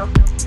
Bueno.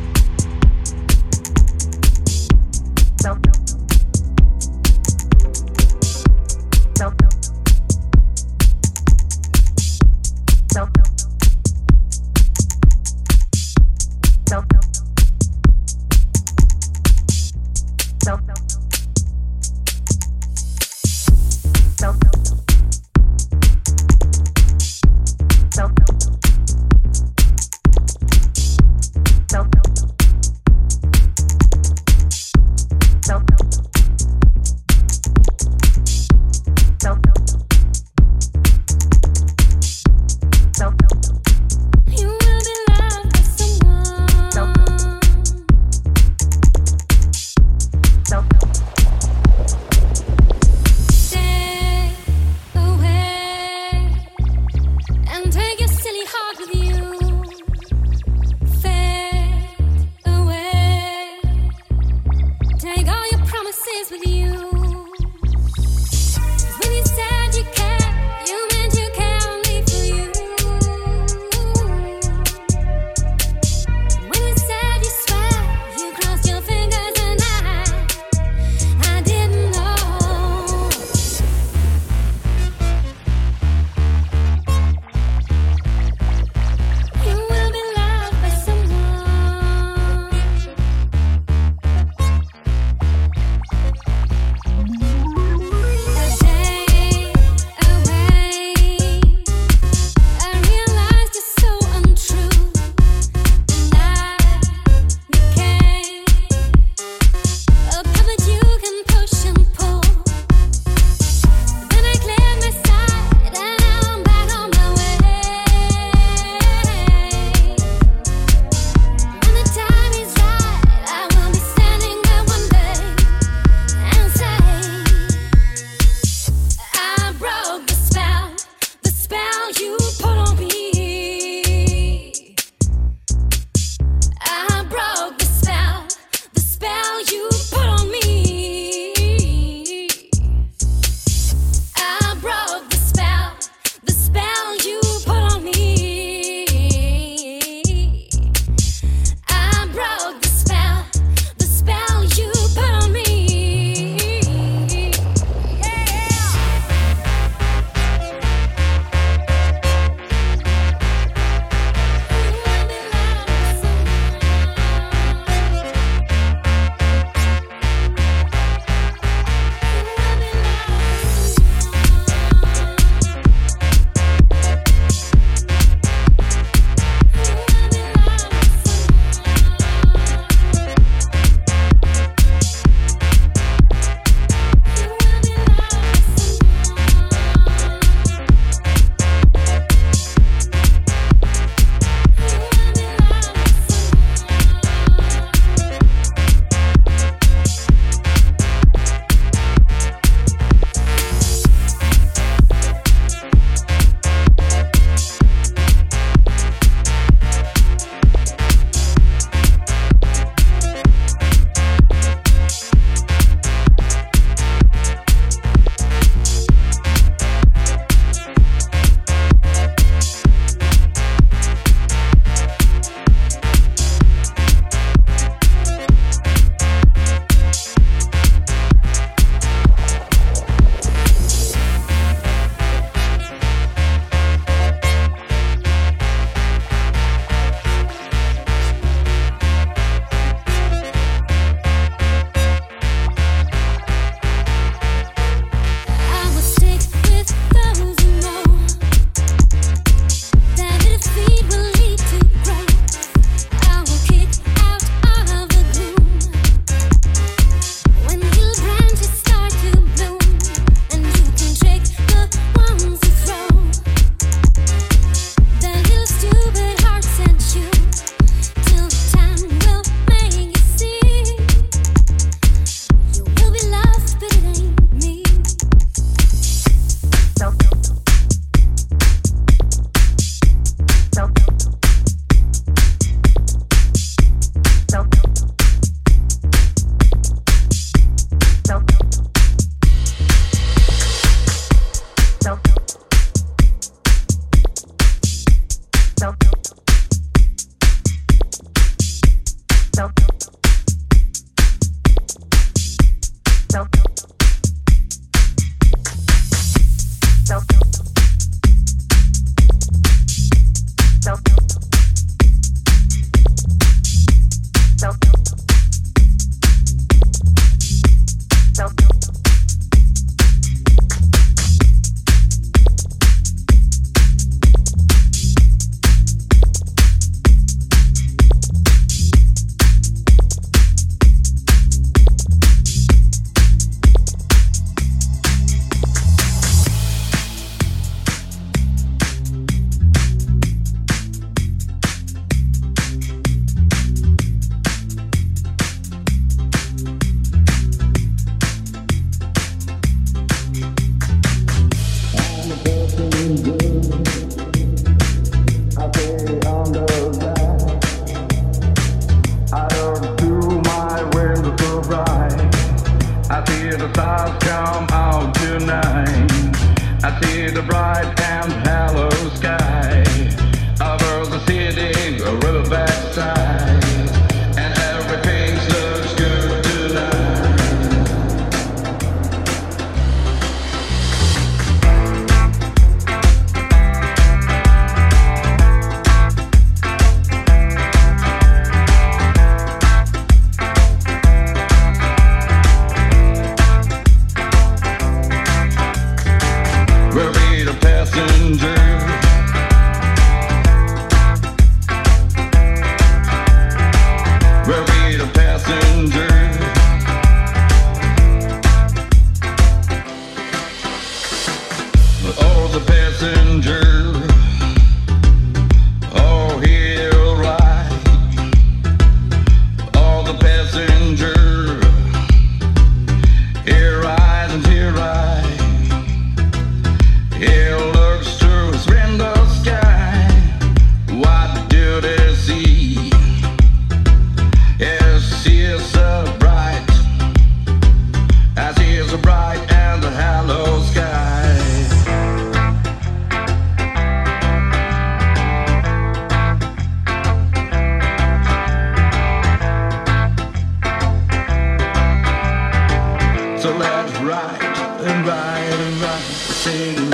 Messenger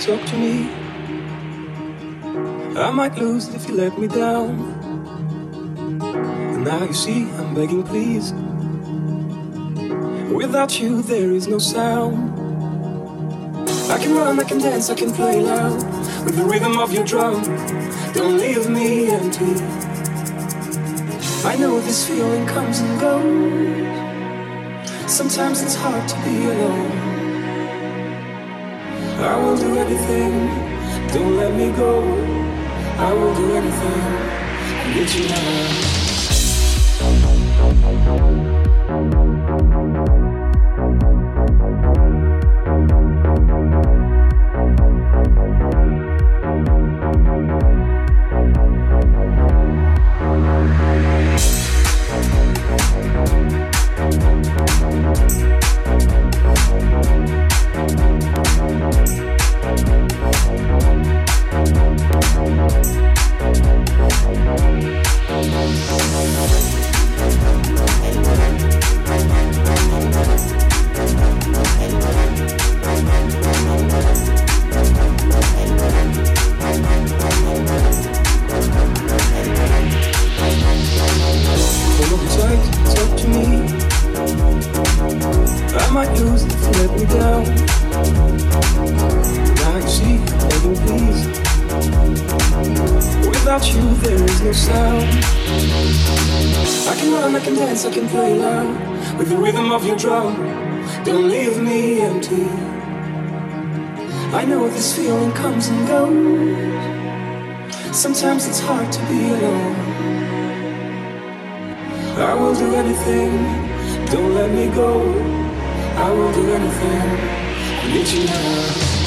talk to me. I might lose it if you let me down. And now you see, I'm begging, please. Without you, there is no sound. I can run, I can dance, I can play loud with the rhythm of your drum. Don't leave me empty. I know this feeling comes and goes. Sometimes it's hard to be alone. I will do anything, don't let me go. I will do anything get you now. Sometimes it's hard to be alone. I will do anything, don't let me go. I will do anything, I need you now.